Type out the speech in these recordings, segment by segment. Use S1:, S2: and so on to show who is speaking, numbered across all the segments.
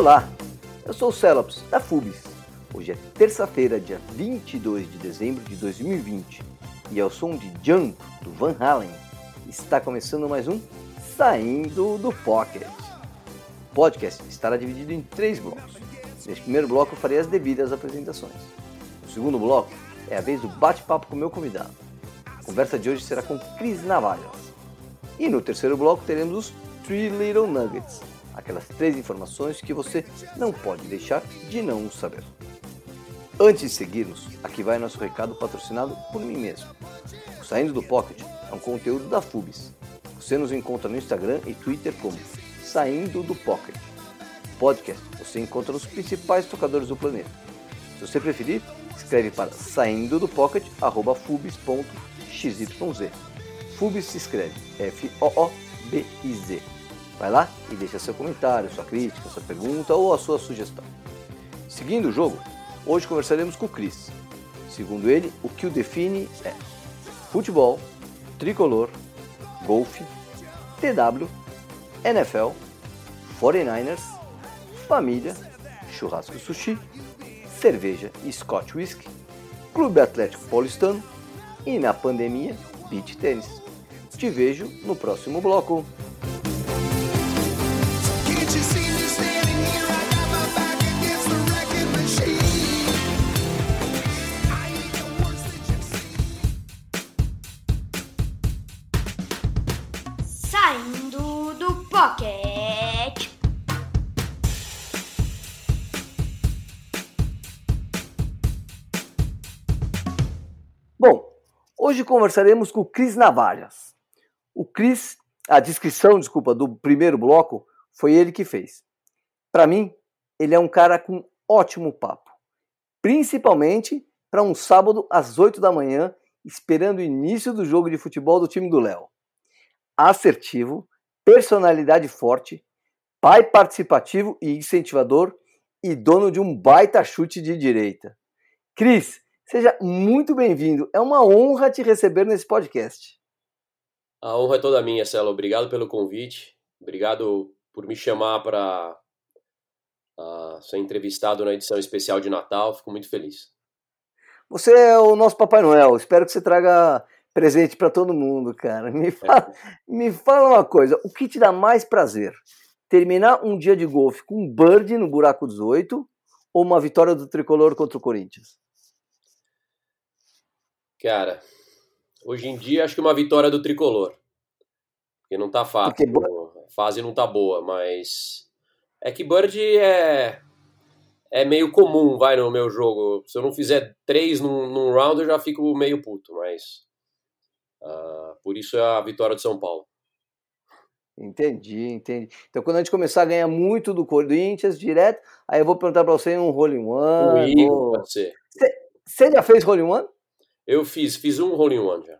S1: Olá, eu sou o Celops, da FUBIS. Hoje é terça-feira, dia 22 de dezembro de 2020 e ao som de Jump, do Van Halen, está começando mais um Saindo do Pocket. O podcast estará dividido em três blocos. Neste primeiro bloco eu farei as devidas apresentações. No segundo bloco é a vez do bate-papo com o meu convidado. A conversa de hoje será com Cris Navalhas. E no terceiro bloco teremos os Three Little Nuggets, aquelas três informações que você não pode deixar de não saber. Antes de seguirmos, aqui vai nosso recado patrocinado por mim mesmo. O Saindo do Pocket é um conteúdo da FUBIS. Você nos encontra no Instagram e Twitter como Saindo do Pocket. O podcast você encontra nos principais tocadores do planeta. Se você preferir, escreve para saindo do pocket fubis.xyz. Fubis se escreve F-O-O-B-I-Z. Vai lá e deixa seu comentário, sua crítica, sua pergunta ou a sua sugestão. Seguindo o jogo, hoje conversaremos com o Cris. Segundo ele, o que o define é futebol, tricolor, golfe, TW, NFL, 49ers, família, churrasco e sushi, cerveja e Scotch Whisky, Clube Atlético Paulistano e na pandemia, beach tênis. Te vejo no próximo bloco.
S2: Saindo do Pocket.
S1: Bom, hoje conversaremos com o Cris Navalhas. O Cris, a descrição, desculpa, do primeiro bloco foi ele que fez. Para mim, ele é um cara com ótimo papo, principalmente para um sábado às 8 da manhã, esperando o início do jogo de futebol do time do Léo. Assertivo, personalidade forte, pai participativo e incentivador e dono de um baita chute de direita. Cris, Seja muito bem-vindo. É uma honra te receber nesse podcast.
S3: A honra é toda minha, Celo. Obrigado pelo convite. Obrigado por me chamar para uh, ser entrevistado na edição especial de Natal. Fico muito feliz.
S1: Você é o nosso Papai Noel. Espero que você traga presente para todo mundo, cara. Me fala, é. me fala uma coisa. O que te dá mais prazer? Terminar um dia de golfe com um birdie no buraco 18 ou uma vitória do tricolor contra o Corinthians?
S3: Cara, hoje em dia acho que uma vitória do tricolor. Porque não tá fácil. Porque... Fase não tá boa, mas. É que Bird é. É meio comum, vai, no meu jogo. Se eu não fizer três num, num round, eu já fico meio puto, mas. Uh, por isso é a vitória do São Paulo.
S1: Entendi, entendi. Então, quando a gente começar a ganhar muito do Corinthians direto, aí eu vou perguntar para você um Rolling One.
S3: Um vou... pode ser.
S1: Você já fez Rolling One?
S3: Eu fiz, fiz um hole in one já.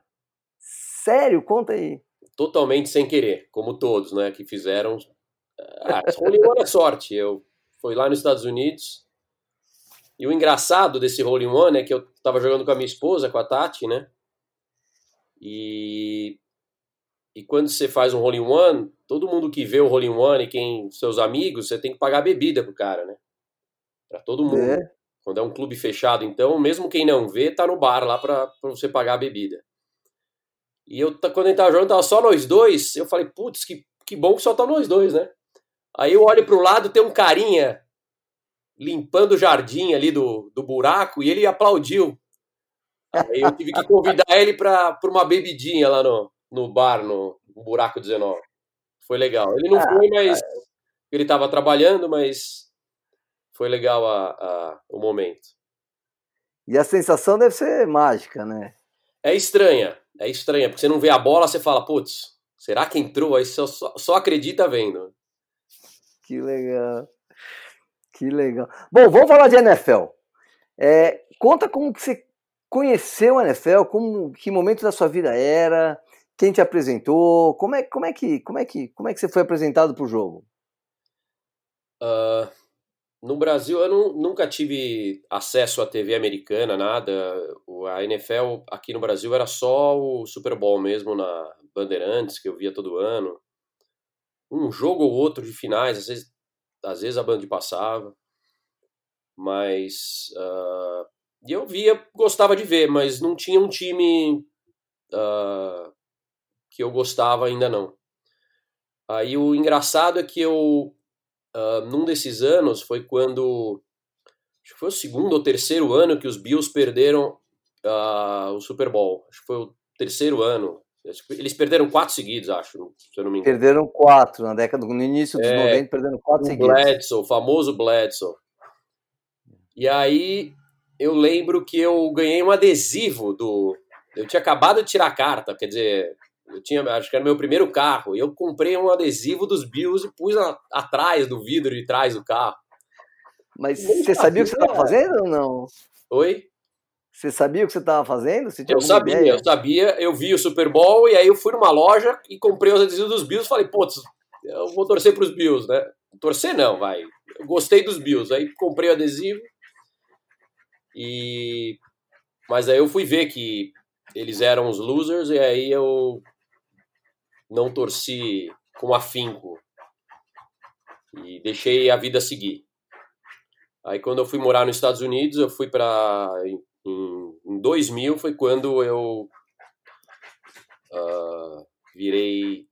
S1: Sério? Conta aí.
S3: Totalmente sem querer, como todos, né, que fizeram. Ah, hole in one é sorte. Eu fui lá nos Estados Unidos. E o engraçado desse hole one é que eu tava jogando com a minha esposa, com a Tati, né? E e quando você faz um hole one, todo mundo que vê o hole one e quem seus amigos, você tem que pagar bebida pro cara, né? Para todo mundo. É. Quando é um clube fechado, então, mesmo quem não vê, tá no bar lá para você pagar a bebida. E eu, quando a gente tava jogando, tava só nós dois. Eu falei, putz, que, que bom que só tá nós dois, né? Aí eu olho pro lado, tem um carinha limpando o jardim ali do, do buraco e ele aplaudiu. Aí eu tive que convidar ele para uma bebidinha lá no, no bar, no, no buraco 19. Foi legal. Ele não ah, foi, mas ele estava trabalhando, mas foi legal a, a, o momento.
S1: E a sensação deve ser mágica, né?
S3: É estranha, é estranha, porque você não vê a bola, você fala, putz, será que entrou? Aí você só, só acredita vendo.
S1: Que legal. Que legal. Bom, vamos falar de NFL. É, conta como que você conheceu a NFL, como, que momento da sua vida era, quem te apresentou, como é, como é, que, como é, que, como é que você foi apresentado para o jogo?
S3: Uh, no Brasil, eu não, nunca tive acesso à TV americana, nada. A NFL aqui no Brasil era só o Super Bowl mesmo na Bandeirantes, que eu via todo ano. Um jogo ou outro de finais, às vezes às vezes a Band passava, mas uh, eu via, gostava de ver, mas não tinha um time uh, que eu gostava ainda não. Aí o engraçado é que eu, uh, num desses anos, foi quando, acho que foi o segundo ou terceiro ano que os Bills perderam uh, o Super Bowl. Acho que foi o terceiro ano. Eles perderam quatro seguidos, acho, se eu não me engano.
S1: Perderam quatro na década, no início dos é, 90, perderam quatro seguidos.
S3: Bledsoe, o famoso Bledsoe. E aí eu lembro que eu ganhei um adesivo do. Eu tinha acabado de tirar a carta, quer dizer, eu tinha, acho que era meu primeiro carro, e eu comprei um adesivo dos Bills e pus a, atrás do vidro de trás do carro.
S1: Mas você sabia o que você estava fazendo ou não?
S3: Oi?
S1: Você sabia o que você estava fazendo?
S3: eu sabia, ideia? eu sabia. Eu vi o Super Bowl e aí eu fui numa loja e comprei os adesivos dos Bills. Falei, putz, eu vou torcer para os Bills, né? Torcer não, vai. Eu gostei dos Bills. Aí comprei o adesivo e mas aí eu fui ver que eles eram os losers e aí eu não torci com afinco e deixei a vida seguir. Aí quando eu fui morar nos Estados Unidos, eu fui para em, em 2000 foi quando eu uh, virei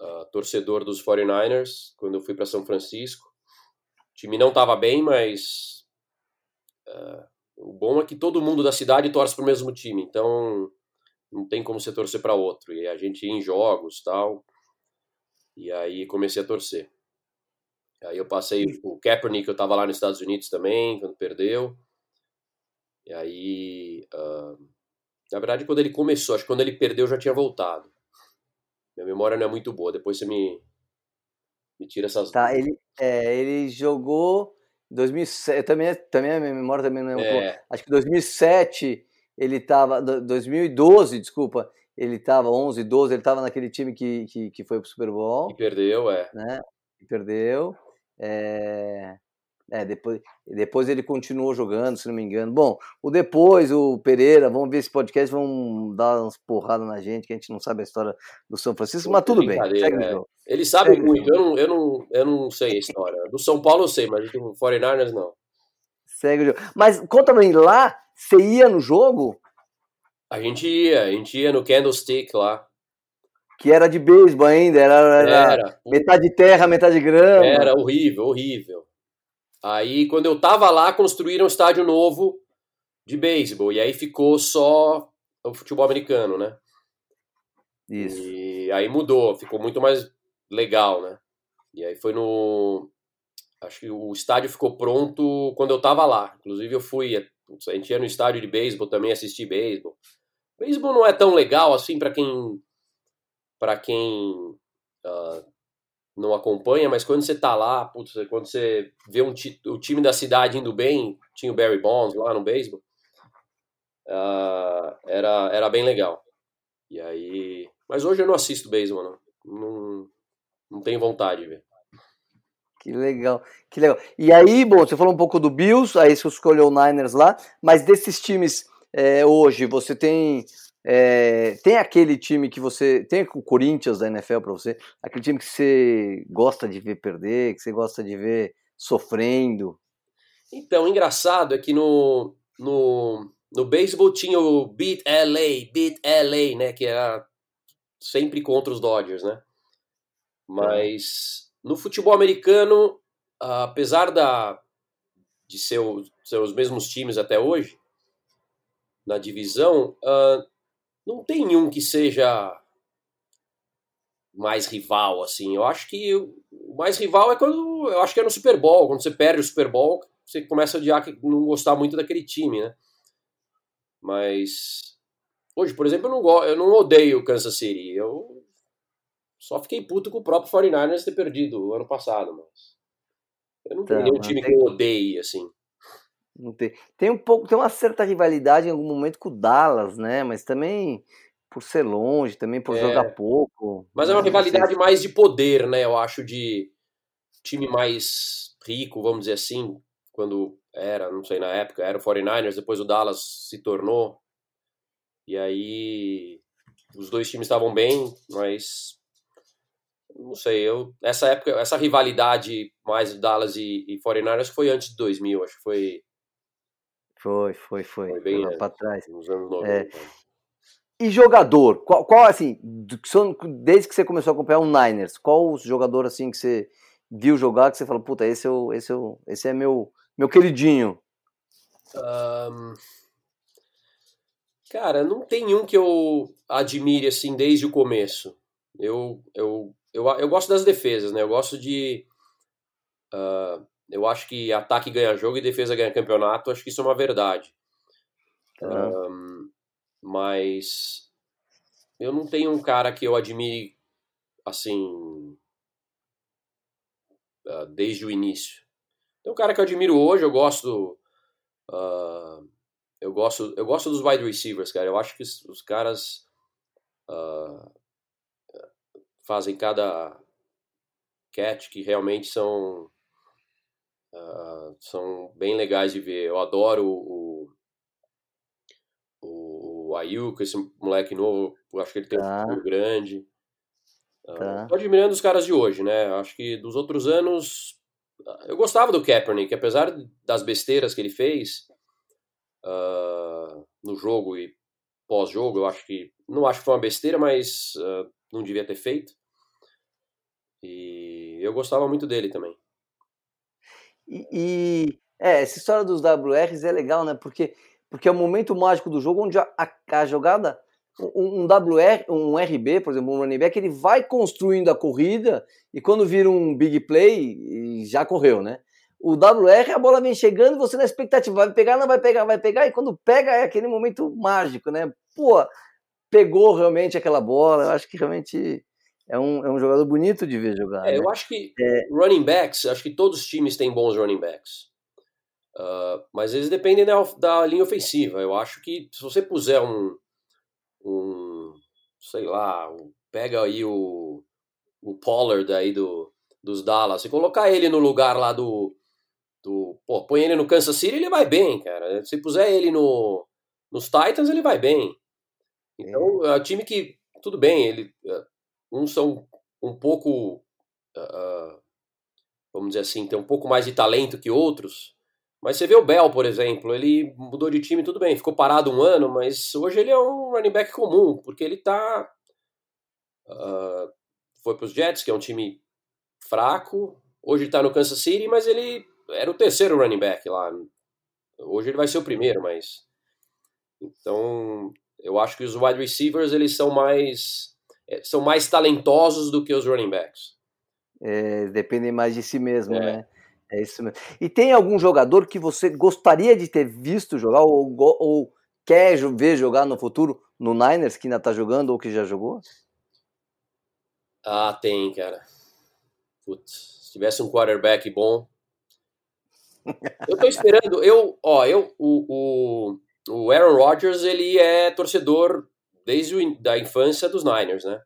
S3: uh, torcedor dos 49ers, quando eu fui para São Francisco. O time não estava bem, mas uh, o bom é que todo mundo da cidade torce para o mesmo time, então não tem como você torcer para outro. E a gente ia em jogos tal. E aí comecei a torcer. Aí eu passei o Kaepernick, eu tava lá nos Estados Unidos também, quando perdeu. E aí, uh, na verdade, quando ele começou, acho que quando ele perdeu, eu já tinha voltado. Minha memória não é muito boa, depois você me, me tira essas.
S1: Tá, ele, é, ele jogou 2007, também, também a minha memória também não é, é. Boa. Acho que 2007 ele estava 2012, desculpa, ele estava 11, 12, ele estava naquele time que, que, que foi pro Super Bowl.
S3: E perdeu, é.
S1: Né? E perdeu. É, é, depois, depois ele continuou jogando, se não me engano. Bom, o depois, o Pereira, vamos ver esse podcast, vão dar umas porradas na gente, que a gente não sabe a história do São Francisco, mas tudo bem.
S3: É. Ele sabe segue muito, eu não, eu, não, eu não sei a história. Do São Paulo eu sei, mas do 49ers não.
S1: Segue o jogo. Mas conta pra mim, lá você ia no jogo?
S3: A gente ia, a gente ia no Candlestick lá.
S1: Que era de beisebol ainda, era, era, era, metade terra, metade grama.
S3: Era horrível, horrível. Aí, quando eu tava lá, construíram um estádio novo de beisebol. E aí ficou só o futebol americano, né?
S1: Isso.
S3: E aí mudou, ficou muito mais legal, né? E aí foi no. Acho que o estádio ficou pronto quando eu tava lá. Inclusive, eu fui a gente ia no estádio de beisebol também assistir beisebol. Beisebol não é tão legal assim para quem para quem uh, não acompanha, mas quando você tá lá, putz, quando você vê um o time da cidade indo bem, tinha o Barry Bonds lá no beisebol, uh, era, era bem legal. E aí, mas hoje eu não assisto beisebol, não. não, não tenho vontade de ver.
S1: Que legal, que legal. E aí, bom, você falou um pouco do Bills, aí você escolheu o Niners lá, mas desses times é, hoje, você tem é, tem aquele time que você tem o Corinthians da NFL para você, aquele time que você gosta de ver perder, que você gosta de ver sofrendo.
S3: Então, o engraçado é que no no, no beisebol tinha o Beat LA, Beat LA, né, que era sempre contra os Dodgers, né? Mas no futebol americano, apesar da, de ser, o, ser os mesmos times até hoje, na divisão, uh, não tem nenhum que seja mais rival, assim. Eu acho que o mais rival é quando. Eu acho que é no Super Bowl. Quando você perde o Super Bowl, você começa a odiar, não gostar muito daquele time, né? Mas. Hoje, por exemplo, eu não, eu não odeio o Kansas City. Eu só fiquei puto com o próprio 49ers ter perdido o ano passado, mas. Eu não tenho tá, nenhum time tem... que eu odeie, assim.
S1: Não tem. tem um pouco, tem uma certa rivalidade em algum momento com o Dallas, né? Mas também por ser longe, também por é. jogar pouco.
S3: Mas é uma rivalidade mais de poder, né? Eu acho de time mais rico, vamos dizer assim, quando era, não sei na época, era o 49ers, depois o Dallas se tornou. E aí os dois times estavam bem, mas não sei, eu, essa época, essa rivalidade mais Dallas e, e 49ers foi antes de 2000, acho que foi.
S1: Foi, foi, foi.
S3: Foi bem
S1: para trás.
S3: Nos anos 90. É.
S1: E jogador, qual, qual assim, desde que você começou a acompanhar o Niners, qual o jogador assim que você viu jogar que você falou, puta, esse, é o, esse, o, esse é meu, meu queridinho?
S3: Um, cara, não tem um que eu admire assim desde o começo. Eu, eu, eu, eu gosto das defesas, né? Eu gosto de. Uh, eu acho que ataque ganha jogo e defesa ganha campeonato. Acho que isso é uma verdade. Um, mas eu não tenho um cara que eu admire assim uh, desde o início. Tem um cara que eu admiro hoje, eu gosto uh, eu gosto eu gosto dos wide receivers, cara. Eu acho que os, os caras uh, fazem cada catch que realmente são são bem legais de ver. Eu adoro o, o Ayuka, esse moleque novo, eu acho que ele tem tá. um futuro grande. Uh, tá. Tô admirando os caras de hoje, né? Acho que dos outros anos. Eu gostava do Kaepernick, apesar das besteiras que ele fez uh, no jogo e pós-jogo, eu acho que. Não acho que foi uma besteira, mas uh, não devia ter feito. E eu gostava muito dele também.
S1: E, e é, essa história dos WRs é legal, né? Porque porque é o momento mágico do jogo onde a, a, jogada, um, um, WR, um RB, por exemplo, um running back, ele vai construindo a corrida e quando vira um big play, já correu, né? O WR, a bola vem chegando, você na expectativa, vai pegar, não vai pegar, vai pegar, e quando pega é aquele momento mágico, né? Pô, pegou realmente aquela bola, eu acho que realmente é um, é um jogador bonito de ver jogar.
S3: É, né? eu acho que é... running backs, acho que todos os times têm bons running backs. Uh, mas eles dependem da, da, linha ofensiva. Eu acho que se você puser um, um sei lá, um, pega aí o, o Pollard aí do, dos Dallas e colocar ele no lugar lá do, do pô, põe ele no Kansas City, ele vai bem, cara. Se puser ele no, nos Titans, ele vai bem. Então, é um time que, tudo bem, ele, uh, uns são um pouco, uh, vamos dizer assim, tem um pouco mais de talento que outros, mas você vê o Bell, por exemplo, ele mudou de time, tudo bem, ficou parado um ano, mas hoje ele é um running back comum, porque ele tá. Uh, foi para os Jets, que é um time fraco. Hoje ele tá no Kansas City, mas ele era o terceiro running back lá. Hoje ele vai ser o primeiro, mas. Então, eu acho que os wide receivers eles são mais é, são mais talentosos do que os running backs.
S1: É, dependem mais de si mesmo, é. né? É isso mesmo. E tem algum jogador que você gostaria de ter visto jogar ou, ou quer ver jogar no futuro no Niners que ainda tá jogando ou que já jogou?
S3: Ah, tem, cara. Putz, se tivesse um quarterback bom. Eu tô esperando. Eu, ó, eu, o, o, o Aaron Rodgers, ele é torcedor desde o, da infância dos Niners, né?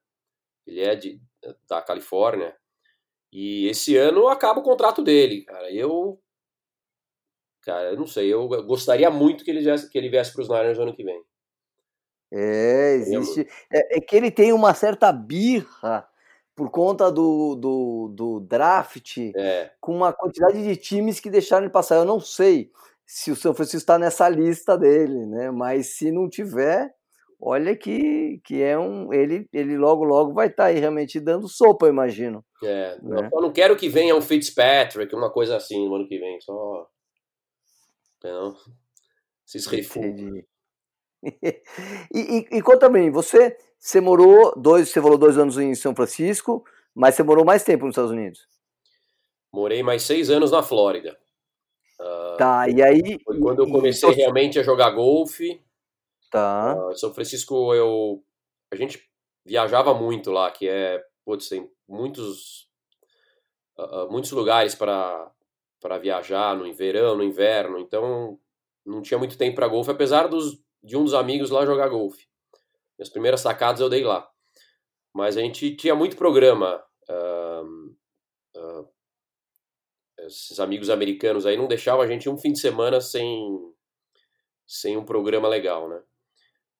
S3: Ele é de, da Califórnia. E esse ano acaba o contrato dele, cara. Eu. Cara, eu não sei. Eu gostaria muito que ele viesse, que ele viesse para os Niners no ano que vem.
S1: É, existe. É, é, que ele tem uma certa birra por conta do, do, do draft
S3: é.
S1: com uma quantidade de times que deixaram ele passar. Eu não sei se o São Francisco está nessa lista dele, né? Mas se não tiver, olha que, que é um. Ele, ele logo, logo vai estar tá aí realmente dando sopa, eu imagino.
S3: É, né? eu não quero que venha um Fitzpatrick, uma coisa assim no ano que vem, só. Não. Esses refúgios.
S1: e, e, e conta bem, você, você morou dois, você falou dois anos em São Francisco, mas você morou mais tempo nos Estados Unidos?
S3: Morei mais seis anos na Flórida.
S1: Uh, tá, e aí.
S3: Foi quando eu comecei e, realmente a jogar golfe.
S1: Tá.
S3: Uh, São Francisco, eu. A gente viajava muito lá, que é. Putz, tem muitos. Uh, muitos lugares para para viajar no verão, no inverno, então não tinha muito tempo para golfe, apesar dos, de um dos amigos lá jogar golfe. Minhas primeiras sacadas eu dei lá. Mas a gente tinha muito programa. Uh, uh, esses amigos americanos aí não deixavam a gente um fim de semana sem, sem um programa legal, né?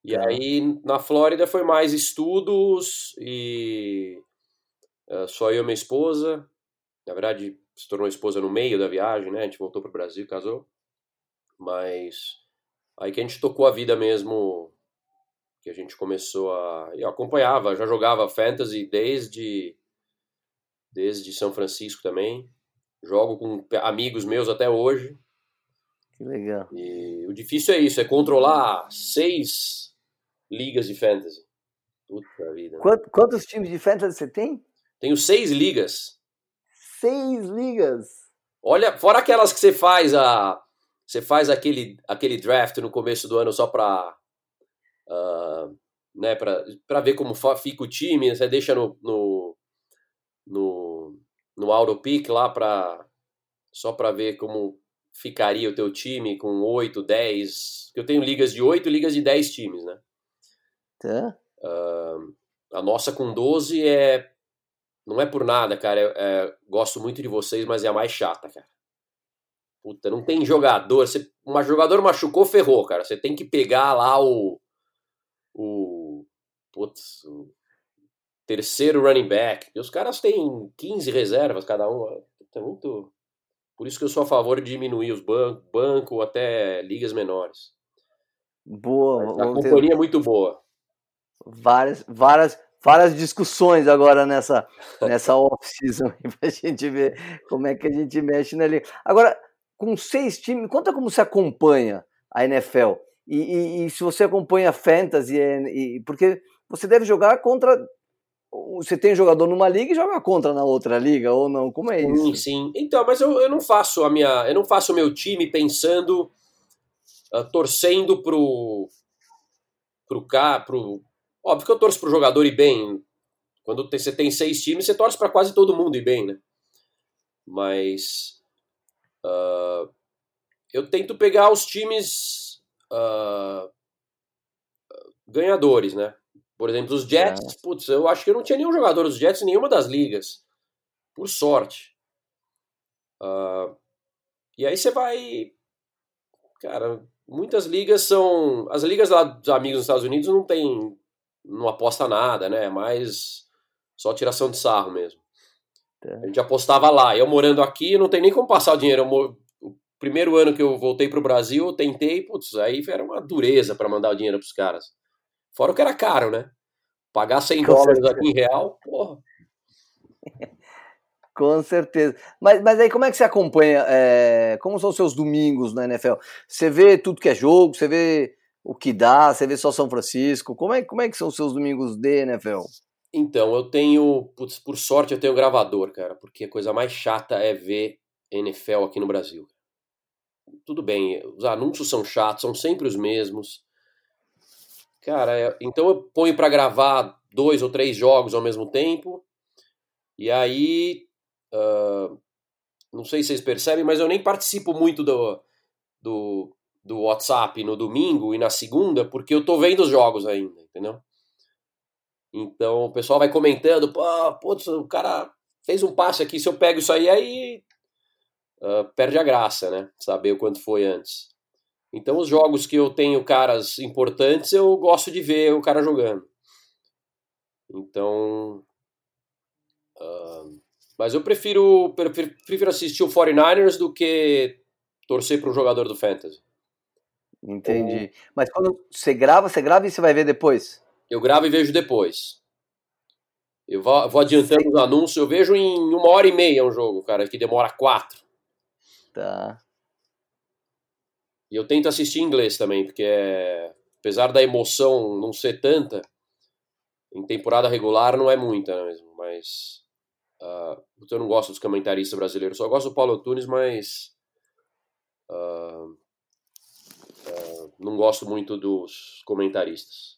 S3: E é. aí na Flórida foi mais estudos e Uh, só eu e minha esposa. Na verdade, se tornou esposa no meio da viagem, né? A gente voltou para o Brasil casou. Mas aí que a gente tocou a vida mesmo, que a gente começou a. Eu acompanhava, já jogava fantasy desde, desde São Francisco também. Jogo com amigos meus até hoje.
S1: Que legal.
S3: E o difícil é isso, é controlar seis ligas de fantasy. Puta vida.
S1: Quantos, quantos times de fantasy você tem?
S3: Tenho seis ligas.
S1: Seis ligas?
S3: Olha, fora aquelas que você faz a. Você faz aquele, aquele draft no começo do ano só pra. Uh, né, pra, pra ver como fica o time, você deixa no. no, no, pick lá pra. Só pra ver como ficaria o teu time com 8, 10. Eu tenho ligas de 8 e ligas de 10 times, né?
S1: Tá.
S3: Uh, a nossa com 12 é. Não é por nada, cara. É, é, gosto muito de vocês, mas é a mais chata, cara. Puta, não tem jogador. Você, uma jogador machucou, ferrou, cara. Você tem que pegar lá o. O. Putz, o terceiro running back. E os caras têm 15 reservas cada um. É muito. Por isso que eu sou a favor de diminuir os bancos, banco até ligas menores.
S1: Boa.
S3: A companhia ter... é muito boa.
S1: Várias, várias, várias discussões agora nessa, nessa off-season para a gente ver como é que a gente mexe na liga. Agora, com seis times, conta como se acompanha a NFL. E, e, e se você acompanha Fantasy, e, porque você deve jogar contra você tem jogador numa liga e joga contra na outra liga ou não? Como é isso?
S3: Sim, sim. Então, mas eu, eu não faço a minha, eu não faço o meu time pensando, uh, torcendo pro pro cá, pro óbvio que eu torço pro jogador ir bem. Quando você tem seis times, você torce para quase todo mundo ir bem, né? Mas uh, eu tento pegar os times uh, ganhadores, né? Por exemplo, os Jets, é. putz, eu acho que eu não tinha nenhum jogador dos Jets em nenhuma das ligas. Por sorte. Uh, e aí você vai. Cara, muitas ligas são. As ligas lá dos amigos nos Estados Unidos não tem. Não aposta nada, né? É mais só tiração de sarro mesmo. É. A gente apostava lá. Eu morando aqui, não tem nem como passar o dinheiro. O primeiro ano que eu voltei pro Brasil, eu tentei, putz, aí era uma dureza para mandar o dinheiro pros caras. Fora o que era caro, né? Pagar 100 Com dólares certeza. aqui em real, porra.
S1: Com certeza. Mas, mas aí como é que você acompanha? É, como são os seus domingos na NFL? Você vê tudo que é jogo, você vê o que dá, você vê só São Francisco. Como é, como é que são os seus domingos de NFL?
S3: Então, eu tenho, putz, por sorte, eu tenho gravador, cara, porque a coisa mais chata é ver NFL aqui no Brasil. Tudo bem, os anúncios são chatos, são sempre os mesmos. Cara, é, então eu ponho para gravar dois ou três jogos ao mesmo tempo. E aí. Uh, não sei se vocês percebem, mas eu nem participo muito do, do, do WhatsApp no domingo e na segunda, porque eu tô vendo os jogos ainda, entendeu? Então o pessoal vai comentando, pô, putz, o cara fez um passe aqui, se eu pego isso aí, aí uh, perde a graça, né? Saber o quanto foi antes. Então, os jogos que eu tenho caras importantes, eu gosto de ver o cara jogando. Então. Uh, mas eu prefiro, prefiro assistir o 49ers do que torcer para um jogador do Fantasy.
S1: Entendi. Mas quando você grava, você grava e você vai ver depois?
S3: Eu gravo e vejo depois. Eu vou, vou adiantando os anúncios, eu vejo em uma hora e meia um jogo, cara, que demora quatro.
S1: Tá.
S3: E eu tento assistir em inglês também, porque é, apesar da emoção não ser tanta, em temporada regular não é muita mesmo, mas uh, eu não gosto dos comentaristas brasileiros, só gosto do Paulo Tunes, mas uh, uh, não gosto muito dos comentaristas.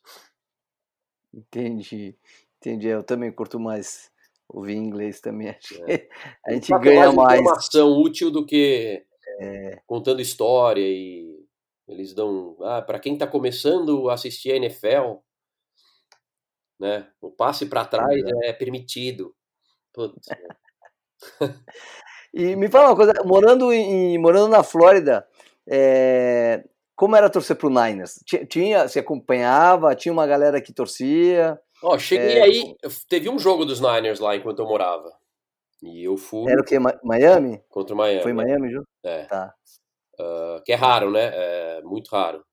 S1: Entendi, entendi. Eu também curto mais ouvir inglês também. Acho é. a gente ganha mais.
S3: informação útil do que é. contando história e eles dão, ah, para quem está começando a assistir a NFL, né? O passe para trás é. é permitido. Putz,
S1: e me fala uma coisa, morando em morando na Flórida, é, como era torcer pro Niners? Tinha, você acompanhava? Tinha uma galera que torcia?
S3: Ó, cheguei é... aí, teve um jogo dos Niners lá enquanto eu morava. E eu fui.
S1: Era o que? Miami?
S3: Contra o Miami.
S1: Foi Miami, Ju?
S3: É.
S1: Tá.
S3: Uh, que é raro, né? É muito raro.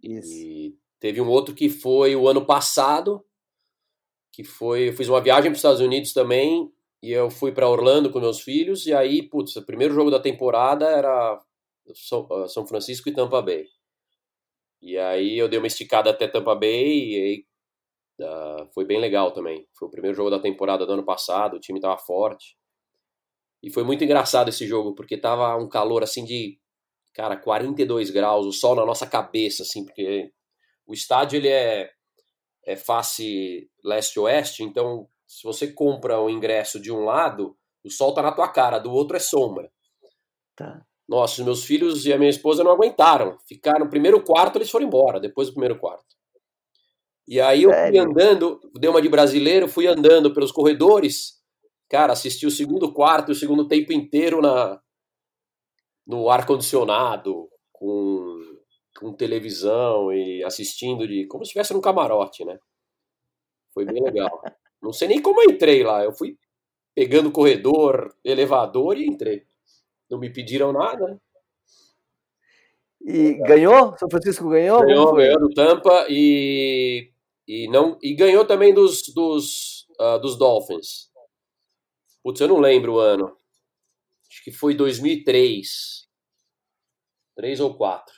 S1: Isso.
S3: E teve um outro que foi o ano passado, que foi. Eu fiz uma viagem para os Estados Unidos também, e eu fui para Orlando com meus filhos, e aí, putz, o primeiro jogo da temporada era São Francisco e Tampa Bay. E aí eu dei uma esticada até Tampa Bay, e aí Uh, foi bem legal também. Foi o primeiro jogo da temporada do ano passado, o time estava forte. E foi muito engraçado esse jogo, porque tava um calor assim de, cara, 42 graus, o sol na nossa cabeça, assim, porque o estádio ele é, é face leste-oeste, então se você compra o ingresso de um lado, o sol tá na tua cara, do outro é sombra.
S1: Tá.
S3: Nossa, os meus filhos e a minha esposa não aguentaram. Ficaram no primeiro quarto, eles foram embora, depois do primeiro quarto. E aí eu fui andando, dei uma de brasileiro, fui andando pelos corredores, cara, assisti o segundo quarto, o segundo tempo inteiro na no ar condicionado, com, com televisão e assistindo de como se estivesse num camarote, né? Foi bem legal. Não sei nem como eu entrei lá, eu fui pegando corredor, elevador e entrei. Não me pediram nada. Né?
S1: E ganhou? São Francisco ganhou?
S3: Ganhou, ganhou do Tampa e, e, não, e ganhou também dos, dos, uh, dos Dolphins. Putz, eu não lembro o ano. Acho que foi 2003. Três ou quatro.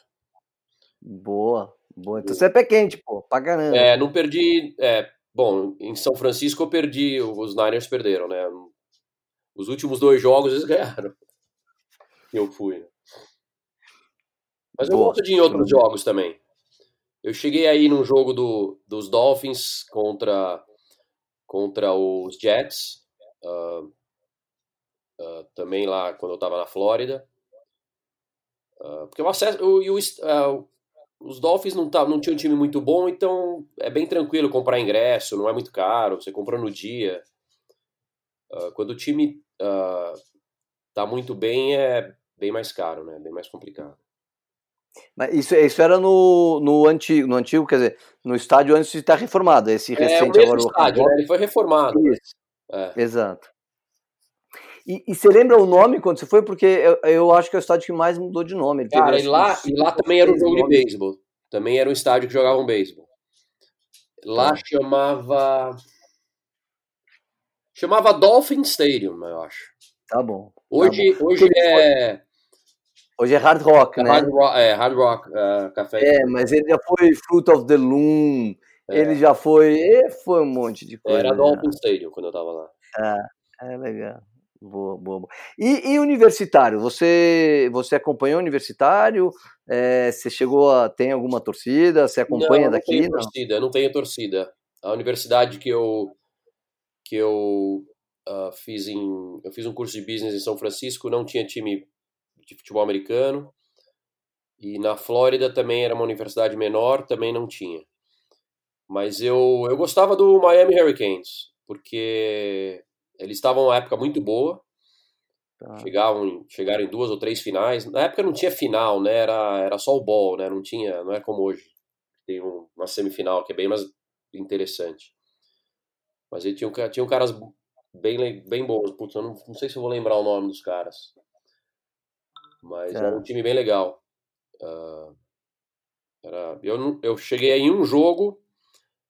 S1: Boa, boa. Então você é pé quente, pô, pra caramba.
S3: É, não perdi. É, bom, em São Francisco eu perdi, os Niners perderam, né? Os últimos dois jogos eles ganharam. Eu fui. Mas eu gosto de ir em outros jogos também. Eu cheguei aí num jogo do, dos Dolphins contra, contra os Jets. Uh, uh, também lá quando eu estava na Flórida. Uh, porque o acesso. O, o, os Dolphins não, tá, não tinham um time muito bom, então é bem tranquilo comprar ingresso, não é muito caro, você compra no dia. quando o time tá muito bem, é bem mais caro, né? Bem mais complicado.
S1: Mas isso, isso era no, no, antigo, no antigo, quer dizer, no estádio antes de estar reformado, esse
S3: é,
S1: recente
S3: é, o agora. Estádio, né? Ele foi reformado.
S1: Isso. É. Exato. E, e, você lembra o nome quando você foi? Porque eu, eu acho que é o estádio que mais mudou de nome. Ele
S3: Cara, e lá, e lá também era um jogo de beisebol. Também era um estádio que jogava um beisebol. Lá tá. chamava. Chamava Dolphin Stadium, eu acho.
S1: Tá bom. Tá
S3: hoje,
S1: bom.
S3: hoje é.
S1: Hoje é Hard Rock,
S3: é
S1: né?
S3: Hard rock, é, Hard Rock uh, Café.
S1: É, mas ele já foi Fruit of the Loom, é. ele já foi. Foi um monte de coisa.
S3: Era Dolphin Stadium quando eu tava lá.
S1: É, é legal. Boa, boa, boa. E, e, universitário? Você, você acompanhou universitário? É, você chegou a. Tem alguma torcida? Você acompanha
S3: não,
S1: daqui?
S3: Não tenho torcida, não tenho torcida. A universidade que eu. que eu uh, fiz em. Eu fiz um curso de business em São Francisco, não tinha time de futebol americano. E na Flórida também era uma universidade menor, também não tinha. Mas eu, eu gostava do Miami Hurricanes, porque eles estavam numa época muito boa. Tá. Chegavam, chegaram em duas ou três finais. Na época não tinha final, né? Era, era só o ball, né? Não tinha, não é como hoje. Tem um, uma semifinal que é bem mais interessante. Mas ele tinha, tinha caras bem, bem bons. Putz, eu não, não sei se eu vou lembrar o nome dos caras. Mas é. era um time bem legal. Uh, era, eu, eu cheguei em um jogo,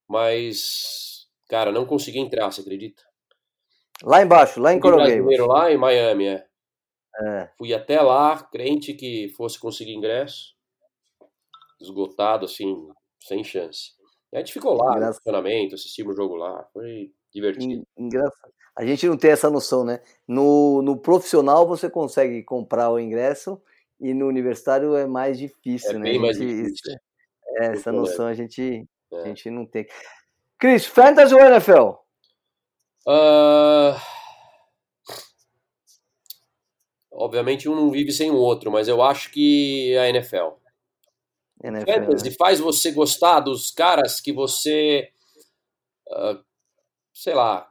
S3: mas, cara, não consegui entrar, você acredita?
S1: Lá embaixo, lá em
S3: Primeiro lá em Miami, é.
S1: é.
S3: Fui até lá, crente que fosse conseguir ingresso. Esgotado, assim, sem chance. E a gente ficou lá, no funcionamento, assistimos o jogo lá. Foi divertido.
S1: Engraçado. A gente não tem essa noção, né? No, no profissional você consegue comprar o ingresso e no universitário é mais difícil,
S3: é
S1: né?
S3: Bem mais difícil.
S1: É, essa noção a gente, é. a gente não tem. Cris, Fantasy ou NFL?
S3: Uh... Obviamente um não vive sem o outro, mas eu acho que a NFL.
S1: NFL
S3: Fantasy né? faz você gostar dos caras que você, uh, sei lá,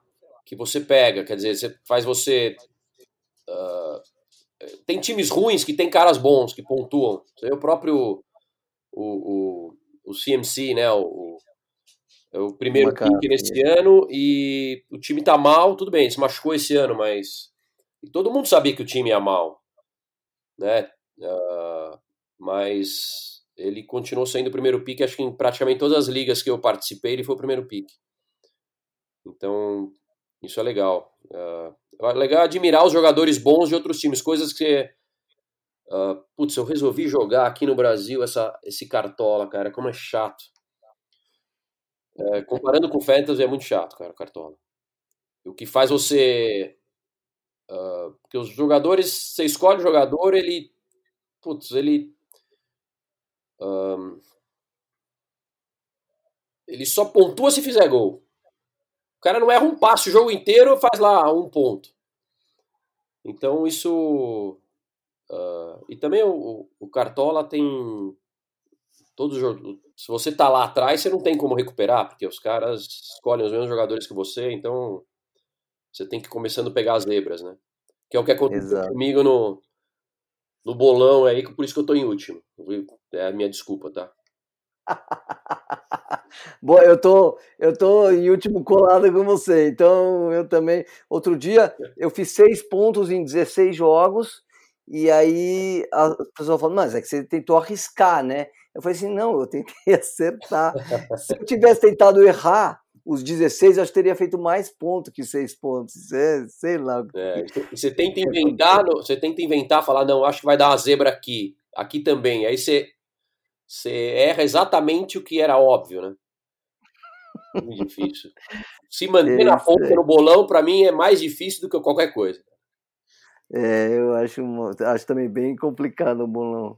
S3: que você pega, quer dizer, você faz você. Uh, tem times ruins que tem caras bons, que pontuam. O próprio. O, o, o CMC, né? O, É o primeiro McCarthy, pique nesse é. ano e o time tá mal, tudo bem, se machucou esse ano, mas todo mundo sabia que o time ia mal, né? Uh, mas ele continuou sendo o primeiro pique, acho que em praticamente todas as ligas que eu participei, ele foi o primeiro pique. Então, isso é legal. Uh, é legal admirar os jogadores bons de outros times, coisas que. Uh, putz, eu resolvi jogar aqui no Brasil essa, esse cartola, cara, como é chato. É, comparando com o Fantasy é muito chato, cara, o cartola. O que faz você. Uh, porque os jogadores, você escolhe o jogador, ele. Putz, ele. Um, ele só pontua se fizer gol. O cara não erra um passe o jogo inteiro, faz lá um ponto. Então isso. Uh, e também o, o Cartola tem. Todos se você tá lá atrás, você não tem como recuperar, porque os caras escolhem os mesmos jogadores que você, então você tem que ir começando a pegar as zebras, né? Que é o que aconteceu Exato. comigo no, no bolão aí, por isso que eu tô em último. É a minha desculpa, tá?
S1: Bom, eu tô, eu tô em último colado com você, então eu também. Outro dia eu fiz seis pontos em 16 jogos, e aí a pessoa falou, mas é que você tentou arriscar, né? Eu falei assim, não, eu tentei acertar. Se eu tivesse tentado errar os 16, eu acho que teria feito mais pontos que seis pontos. É, sei lá.
S3: É, você tenta inventar, você tenta inventar, falar, não, acho que vai dar uma zebra aqui, aqui também. Aí você, você erra exatamente o que era óbvio, né? Muito difícil. Se manter é, na ponta no bolão, para mim, é mais difícil do que qualquer coisa.
S1: É, eu acho, acho também bem complicado o bolão.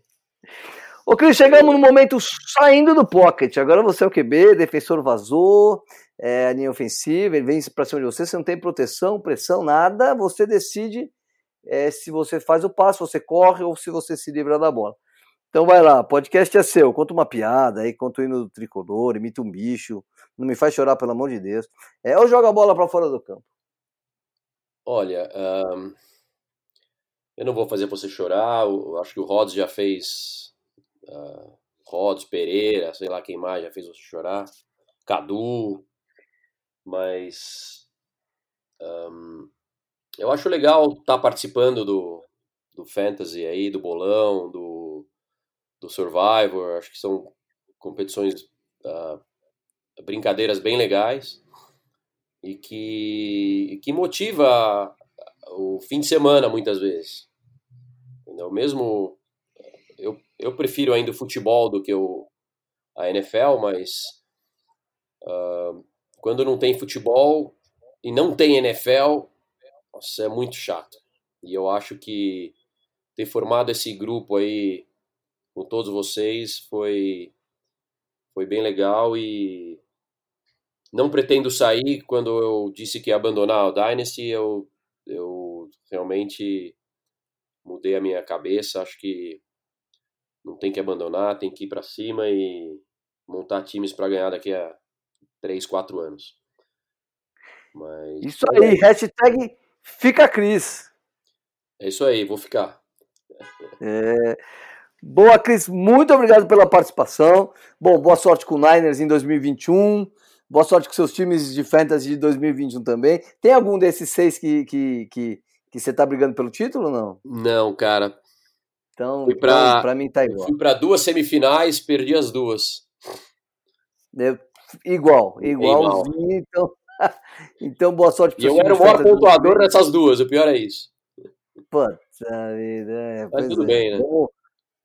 S1: Ô, Cris, chegamos no momento saindo do pocket. Agora você é o QB, defensor vazou, é, linha ofensiva, ele vem para cima de você, você não tem proteção, pressão, nada. Você decide é, se você faz o passo, se você corre ou se você se livra da bola. Então vai lá, podcast é seu. Conta uma piada aí, conta o hino do tricolor, imita um bicho. Não me faz chorar, pelo amor de Deus. É, ou joga a bola para fora do campo.
S3: Olha, um, eu não vou fazer você chorar. Eu acho que o Rods já fez Uh, Rodos, Pereira, sei lá quem mais já fez você chorar. Cadu. Mas. Um, eu acho legal estar tá participando do, do Fantasy aí, do Bolão, do, do Survivor. Acho que são competições, uh, brincadeiras bem legais e que, que motiva o fim de semana muitas vezes. Entendeu? Mesmo eu, eu prefiro ainda o futebol do que o, a NFL, mas uh, quando não tem futebol e não tem NFL, nossa, é muito chato. E eu acho que ter formado esse grupo aí com todos vocês foi, foi bem legal e não pretendo sair. Quando eu disse que ia abandonar o Dynasty, eu, eu realmente mudei a minha cabeça. Acho que não tem que abandonar, tem que ir para cima e montar times para ganhar daqui a 3, 4 anos.
S1: Mas... Isso aí, hashtag fica Cris.
S3: É isso aí, vou ficar.
S1: É... Boa, Cris, muito obrigado pela participação. Bom, boa sorte com o Niners em 2021. Boa sorte com seus times de fantasy de 2021 também. Tem algum desses seis que, que, que, que você tá brigando pelo título ou não?
S3: Não, cara.
S1: Então, fui pra, então, pra mim tá igual.
S3: Fui para duas semifinais, perdi as duas.
S1: Igual, igualzinho. Igual. Então, então, boa sorte
S3: para E eu era o maior pontuador nessas duas, o pior é isso.
S1: Puta vida. É,
S3: Mas tudo é. bem, né?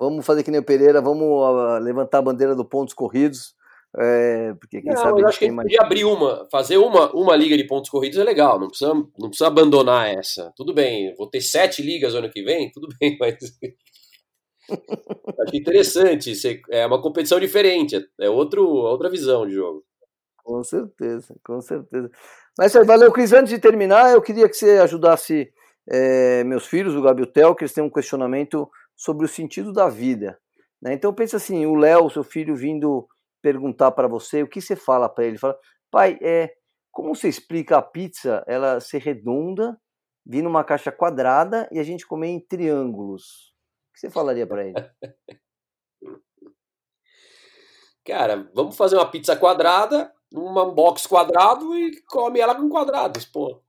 S1: Vamos, fazer que nem o Pereira, vamos levantar a bandeira do pontos corridos. É, porque quem
S3: não,
S1: sabe
S3: eu acho que a gente podia abrir uma, fazer uma, uma liga de pontos corridos é legal, não precisa, não precisa abandonar essa. Tudo bem, vou ter sete ligas ano que vem, tudo bem, mas Acho interessante, é uma competição diferente, é outro, outra visão de jogo.
S1: Com certeza, com certeza. Mas valeu, Cris. Antes de terminar, eu queria que você ajudasse é, meus filhos, o Gabi e o Theo, que eles têm um questionamento sobre o sentido da vida. Né? Então pensa assim, o Léo, seu filho, vindo perguntar para você, o que você fala para ele? Fala, pai, é, como você explica a pizza ela ser redonda, vir numa caixa quadrada e a gente comer em triângulos? que você falaria para ele?
S3: Cara, vamos fazer uma pizza quadrada num box quadrado e come ela com quadrados, pô.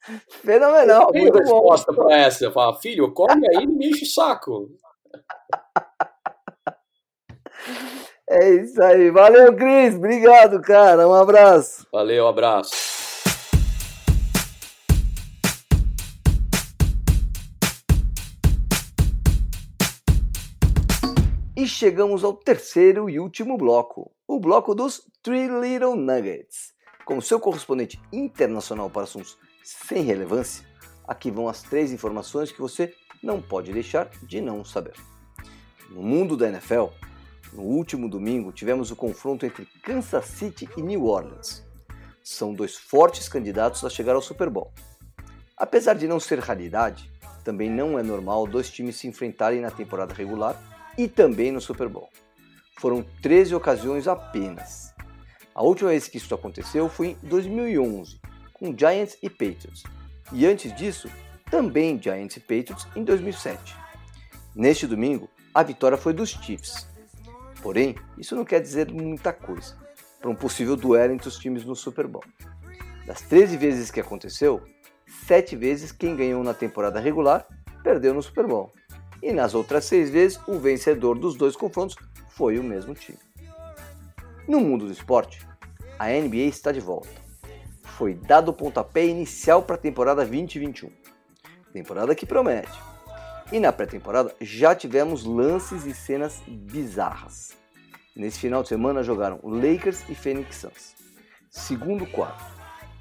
S1: Fenomenal.
S3: Tenho resposta para essa. Eu falo, filho, come aí e me enche o saco.
S1: É isso aí. Valeu, Cris. Obrigado, cara. Um abraço.
S3: Valeu, abraço.
S1: E chegamos ao terceiro e último bloco, o bloco dos Three Little Nuggets. Como seu correspondente internacional para assuntos sem relevância, aqui vão as três informações que você não pode deixar de não saber. No mundo da NFL, no último domingo, tivemos o confronto entre Kansas City e New Orleans. São dois fortes candidatos a chegar ao Super Bowl. Apesar de não ser raridade, também não é normal dois times se enfrentarem na temporada regular e também no Super Bowl. Foram 13 ocasiões apenas. A última vez que isso aconteceu foi em 2011, com Giants e Patriots, e antes disso, também Giants e Patriots em 2007. Neste domingo, a vitória foi dos Chiefs, Porém, isso não quer dizer muita coisa para um possível duelo entre os times no Super Bowl. Das 13 vezes que aconteceu, 7 vezes quem ganhou na temporada regular perdeu no Super Bowl. E nas outras 6 vezes, o vencedor dos dois confrontos foi o mesmo time. No mundo do esporte, a NBA está de volta. Foi dado o pontapé inicial para a temporada 2021. Temporada que promete e na pré-temporada já tivemos lances e cenas bizarras. Nesse final de semana jogaram Lakers e Phoenix Suns. Segundo quarto,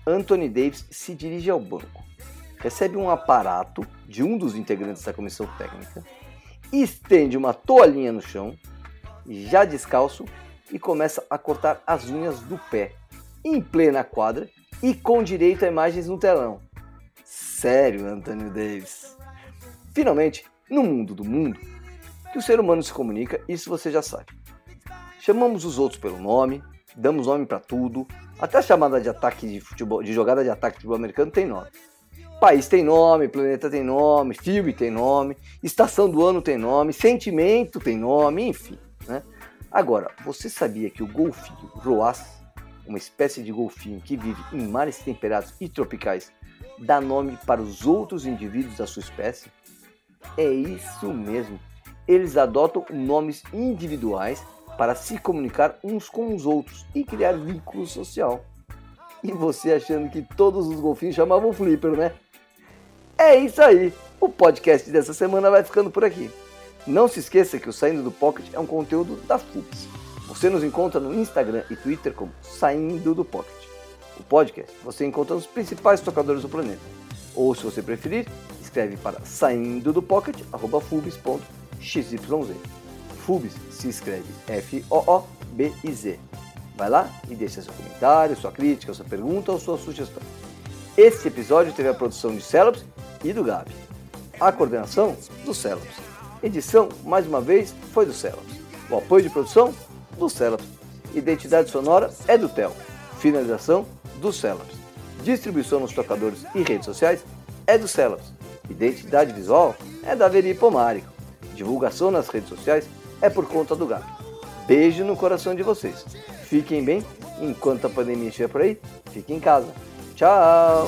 S1: Anthony Davis se dirige ao banco, recebe um aparato de um dos integrantes da comissão técnica, estende uma toalhinha no chão, já descalço, e começa a cortar as unhas do pé, em plena quadra e com direito a imagens no telão. Sério, Anthony Davis. Finalmente, no mundo do mundo, que o ser humano se comunica, isso você já sabe. Chamamos os outros pelo nome, damos nome para tudo, até a chamada de ataque de futebol, de jogada de ataque de futebol americano tem nome. País tem nome, planeta tem nome, filme tem nome, estação do ano tem nome, sentimento tem nome, enfim. Né? Agora, você sabia que o golfinho roaz, uma espécie de golfinho que vive em mares temperados e tropicais, dá nome para os outros indivíduos da sua espécie? É isso mesmo. Eles adotam nomes individuais para se comunicar uns com os outros e criar vínculo social. E você achando que todos os golfinhos chamavam Flipper, né? É isso aí. O podcast dessa semana vai ficando por aqui. Não se esqueça que o Saindo do Pocket é um conteúdo da FUPS. Você nos encontra no Instagram e Twitter como Saindo do Pocket. O podcast você encontra nos principais tocadores do planeta. Ou, se você preferir, escreve para saindo do pocket, arroba fubis.xyz. Fubis se escreve F-O-O-B-I-Z. Vai lá e deixa seu comentário, sua crítica, sua pergunta ou sua sugestão. Este episódio teve a produção de Celops e do Gabi. A coordenação do Celops. Edição, mais uma vez, foi do Celops. O apoio de produção, do Celops. Identidade sonora é do Tel. Finalização, do Celops. Distribuição nos tocadores e redes sociais é do Celops. Identidade visual é da Veri Pomárico. Divulgação nas redes sociais é por conta do Gabi. Beijo no coração de vocês. Fiquem bem enquanto a pandemia estiver por aí. Fiquem em casa. Tchau!